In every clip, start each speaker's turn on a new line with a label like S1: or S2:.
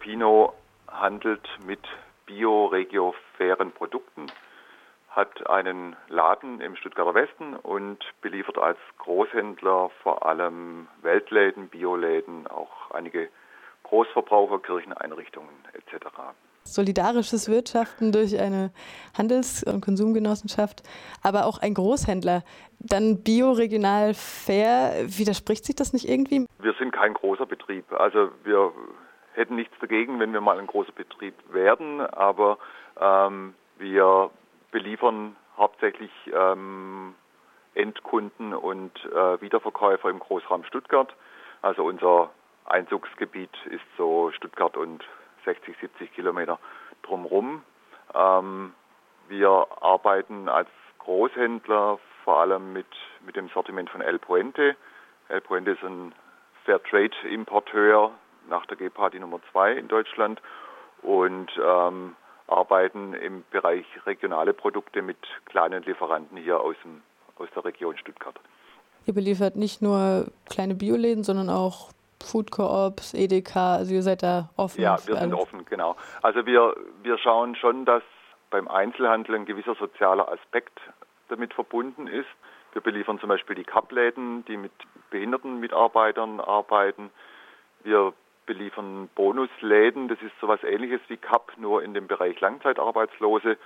S1: Copino handelt mit bio-regio-fairen Produkten, hat einen Laden im Stuttgarter Westen und beliefert als Großhändler vor allem Weltläden, Bioläden, auch einige Großverbraucher, Kircheneinrichtungen etc.
S2: Solidarisches Wirtschaften durch eine Handels- und Konsumgenossenschaft, aber auch ein Großhändler. Dann bio, regional, fair. Widerspricht sich das nicht irgendwie?
S1: Wir sind kein großer Betrieb. Also wir hätten nichts dagegen, wenn wir mal ein großer Betrieb werden, aber ähm, wir beliefern hauptsächlich ähm, Endkunden und äh, Wiederverkäufer im Großraum Stuttgart. Also unser Einzugsgebiet ist so Stuttgart und 60, 70 Kilometer drumherum. Ähm, wir arbeiten als Großhändler vor allem mit, mit dem Sortiment von El Puente. El Puente ist ein Fairtrade-Importeur nach der GEPA die Nummer zwei in Deutschland und ähm, arbeiten im Bereich regionale Produkte mit kleinen Lieferanten hier aus, dem, aus der Region Stuttgart.
S2: Ihr beliefert nicht nur kleine Bioläden, sondern auch Food Coops, Edeka, also ihr seid da offen?
S1: Ja, wir sind offen, genau. Also wir, wir schauen schon, dass beim Einzelhandel ein gewisser sozialer Aspekt damit verbunden ist. Wir beliefern zum Beispiel die Cup-Läden, die mit behinderten Mitarbeitern arbeiten. Wir beliefern Bonusläden, das ist sowas ähnliches wie Cup, nur in dem Bereich Langzeitarbeitslose.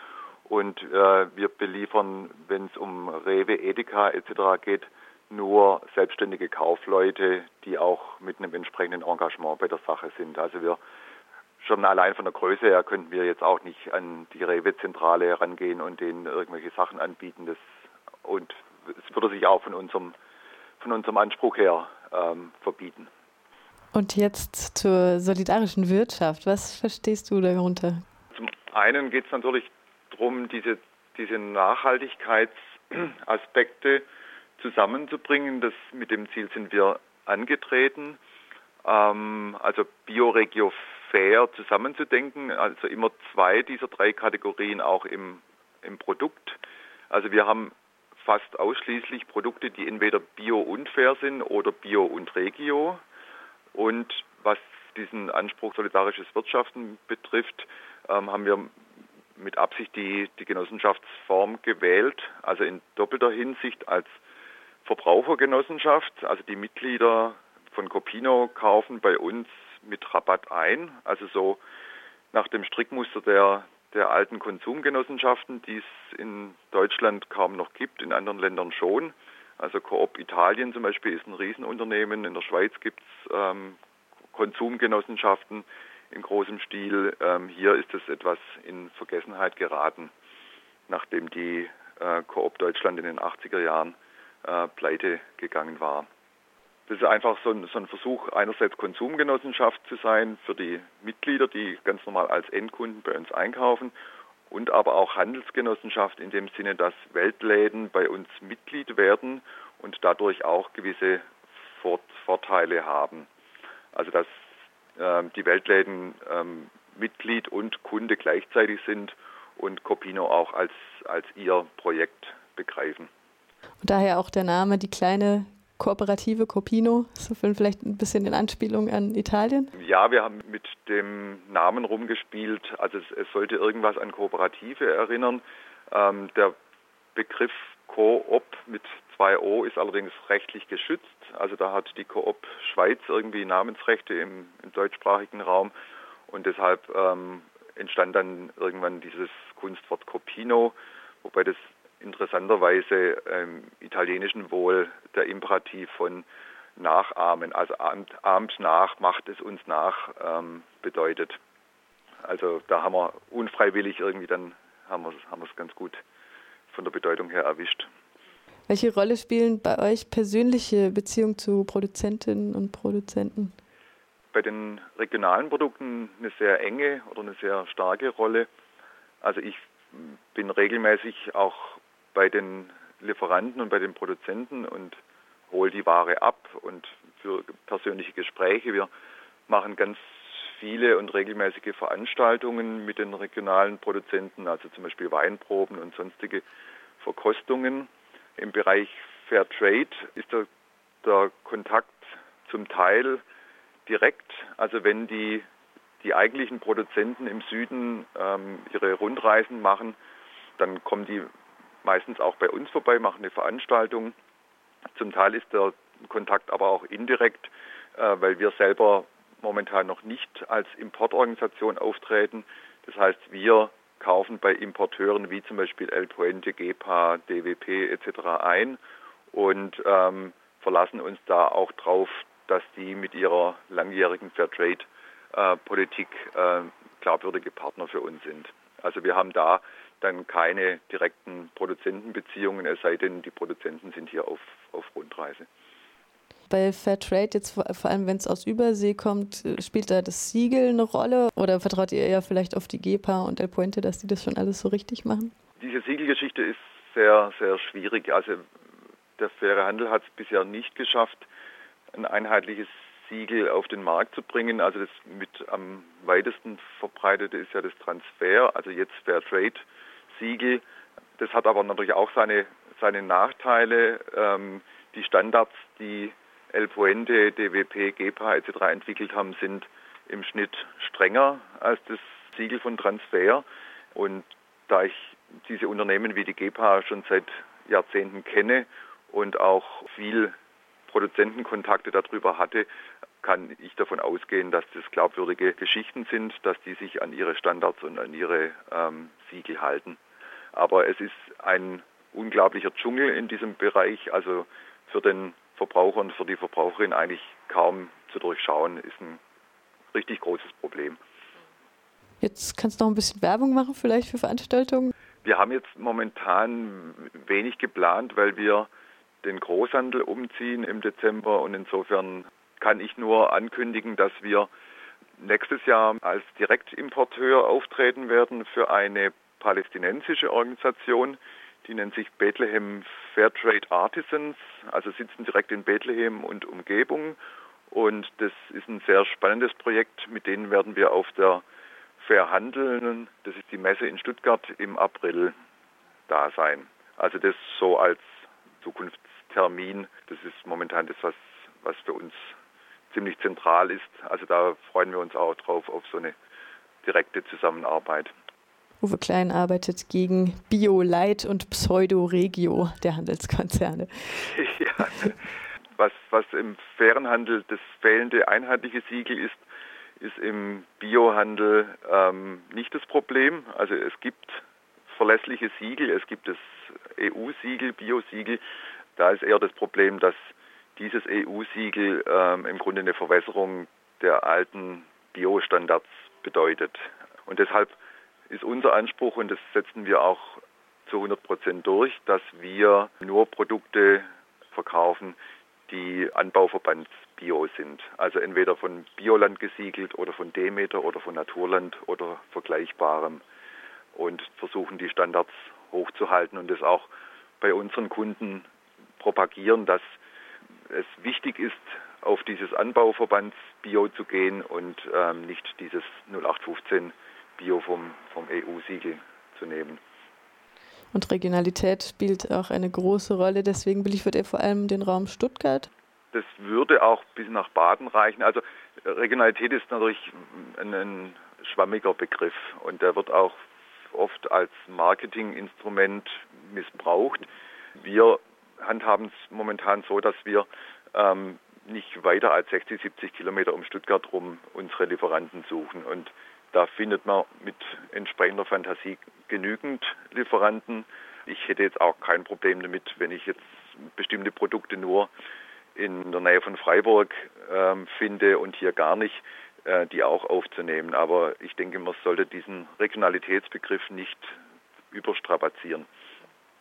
S1: Und äh, wir beliefern, wenn es um Rewe, Edeka etc. geht, nur selbstständige Kaufleute, die auch mit einem entsprechenden Engagement bei der Sache sind. Also wir schon allein von der Größe her könnten wir jetzt auch nicht an die Rewe-Zentrale herangehen und denen irgendwelche Sachen anbieten. Das, und es würde sich auch von unserem, von unserem Anspruch her ähm, verbieten.
S2: Und jetzt zur solidarischen Wirtschaft. Was verstehst du darunter?
S1: Zum einen geht es natürlich darum, diese, diese Nachhaltigkeitsaspekte zusammenzubringen. Das, mit dem Ziel sind wir angetreten. Ähm, also Bioregio fair zusammenzudenken, also immer zwei dieser drei Kategorien auch im, im Produkt. Also wir haben fast ausschließlich Produkte, die entweder bio und fair sind oder bio und regio. Und was diesen Anspruch solidarisches Wirtschaften betrifft, ähm, haben wir mit Absicht die, die Genossenschaftsform gewählt, also in doppelter Hinsicht als Verbrauchergenossenschaft, also die Mitglieder von Copino kaufen bei uns mit Rabatt ein, also so nach dem Strickmuster der, der alten Konsumgenossenschaften, die es in Deutschland kaum noch gibt, in anderen Ländern schon. Also Coop Italien zum Beispiel ist ein Riesenunternehmen, in der Schweiz gibt es ähm, Konsumgenossenschaften in großem Stil. Ähm, hier ist es etwas in Vergessenheit geraten, nachdem die äh, Coop Deutschland in den 80er Jahren äh, pleite gegangen war. Das ist einfach so ein, so ein, Versuch, einerseits Konsumgenossenschaft zu sein für die Mitglieder, die ganz normal als Endkunden bei uns einkaufen, und aber auch Handelsgenossenschaft in dem Sinne, dass Weltläden bei uns Mitglied werden und dadurch auch gewisse Vorteile haben. Also dass äh, die Weltläden ähm, Mitglied und Kunde gleichzeitig sind und Copino auch als, als ihr Projekt begreifen.
S2: Und daher auch der Name, die kleine Kooperative Copino, so vielleicht ein bisschen in Anspielung an Italien?
S1: Ja, wir haben mit dem Namen rumgespielt. Also es, es sollte irgendwas an Kooperative erinnern. Ähm, der Begriff Coop mit zwei O ist allerdings rechtlich geschützt. Also da hat die Coop Schweiz irgendwie Namensrechte im, im deutschsprachigen Raum und deshalb ähm, entstand dann irgendwann dieses Kunstwort Copino, wobei das interessanterweise im Italienischen wohl der Imperativ von nachahmen, also ahmt, ahmt nach, macht es uns nach ähm, bedeutet. Also da haben wir unfreiwillig irgendwie dann haben wir haben es ganz gut von der Bedeutung her erwischt.
S2: Welche Rolle spielen bei euch persönliche Beziehungen zu Produzentinnen und Produzenten?
S1: Bei den regionalen Produkten eine sehr enge oder eine sehr starke Rolle. Also ich bin regelmäßig auch bei den Lieferanten und bei den Produzenten und hole die Ware ab und für persönliche Gespräche. Wir machen ganz viele und regelmäßige Veranstaltungen mit den regionalen Produzenten, also zum Beispiel Weinproben und sonstige Verkostungen. Im Bereich Fair Trade ist der, der Kontakt zum Teil direkt, also wenn die, die eigentlichen Produzenten im Süden ähm, ihre Rundreisen machen, dann kommen die meistens auch bei uns vorbei, machen eine Veranstaltung. Zum Teil ist der Kontakt aber auch indirekt, äh, weil wir selber momentan noch nicht als Importorganisation auftreten. Das heißt, wir kaufen bei Importeuren wie zum Beispiel El Puente, GEPA, DWP etc. ein und ähm, verlassen uns da auch drauf, dass die mit ihrer langjährigen Fairtrade-Politik äh, glaubwürdige Partner für uns sind. Also wir haben da dann keine direkten Produzentenbeziehungen, es sei denn, die Produzenten sind hier auf, auf Rundreise.
S2: Bei Fairtrade, jetzt vor, vor allem wenn es aus Übersee kommt, spielt da das Siegel eine Rolle? Oder vertraut ihr eher vielleicht auf die GEPA und El Puente, dass die das schon alles so richtig machen?
S1: Diese Siegelgeschichte ist sehr, sehr schwierig. Also der faire Handel hat es bisher nicht geschafft, ein einheitliches Siegel auf den Markt zu bringen. Also das mit am weitesten verbreitete ist ja das Transfer, also jetzt Fairtrade Siegel. Das hat aber natürlich auch seine, seine Nachteile. Ähm, die Standards, die El Puente, DWP, GEPA etc. entwickelt haben, sind im Schnitt strenger als das Siegel von Transfer. Und da ich diese Unternehmen wie die GEPA schon seit Jahrzehnten kenne und auch viel Produzentenkontakte darüber hatte, kann ich davon ausgehen, dass das glaubwürdige Geschichten sind, dass die sich an ihre Standards und an ihre ähm, Siegel halten. Aber es ist ein unglaublicher Dschungel in diesem Bereich. Also für den Verbraucher und für die Verbraucherin eigentlich kaum zu durchschauen, ist ein richtig großes Problem.
S2: Jetzt kannst du noch ein bisschen Werbung machen, vielleicht für Veranstaltungen?
S1: Wir haben jetzt momentan wenig geplant, weil wir den Großhandel umziehen im Dezember und insofern kann ich nur ankündigen, dass wir nächstes Jahr als Direktimporteur auftreten werden für eine palästinensische Organisation, die nennt sich Bethlehem Fairtrade Artisans, also sitzen direkt in Bethlehem und Umgebung. Und das ist ein sehr spannendes Projekt. Mit denen werden wir auf der Fair Handeln, das ist die Messe in Stuttgart, im April da sein. Also das so als Zukunftstermin. Das ist momentan das, was, was für uns ziemlich zentral ist. Also da freuen wir uns auch drauf auf so eine direkte Zusammenarbeit.
S2: Uwe Klein arbeitet gegen Bio-Light und Pseudo-Regio der Handelskonzerne.
S1: Ja, was, was im fairen Handel das fehlende einheitliche Siegel ist, ist im Biohandel ähm, nicht das Problem. Also es gibt verlässliche Siegel, es gibt das EU-Siegel, Bio-Siegel. Da ist eher das Problem, dass dieses EU-Siegel ähm, im Grunde eine Verwässerung der alten Bio-Standards bedeutet. Und deshalb ist unser Anspruch, und das setzen wir auch zu 100 Prozent durch, dass wir nur Produkte verkaufen, die Anbauverbandsbio sind. Also entweder von Bioland gesiegelt oder von Demeter oder von Naturland oder Vergleichbarem und versuchen die Standards hochzuhalten und das auch bei unseren Kunden propagieren, dass es wichtig ist, auf dieses Anbauverbandsbio zu gehen und ähm, nicht dieses 0815 Bio vom, vom EU-Siegel zu nehmen.
S2: Und Regionalität spielt auch eine große Rolle. Deswegen beliefert er vor allem den Raum Stuttgart.
S1: Das würde auch bis nach Baden reichen. Also Regionalität ist natürlich ein, ein schwammiger Begriff und der wird auch oft als Marketinginstrument missbraucht. Wir handhaben es momentan so, dass wir ähm, nicht weiter als 60, 70 Kilometer um Stuttgart rum unsere Lieferanten suchen. Und da findet man mit entsprechender Fantasie genügend Lieferanten. Ich hätte jetzt auch kein Problem damit, wenn ich jetzt bestimmte Produkte nur in der Nähe von Freiburg ähm, finde und hier gar nicht, äh, die auch aufzunehmen. Aber ich denke, man sollte diesen Regionalitätsbegriff nicht überstrapazieren.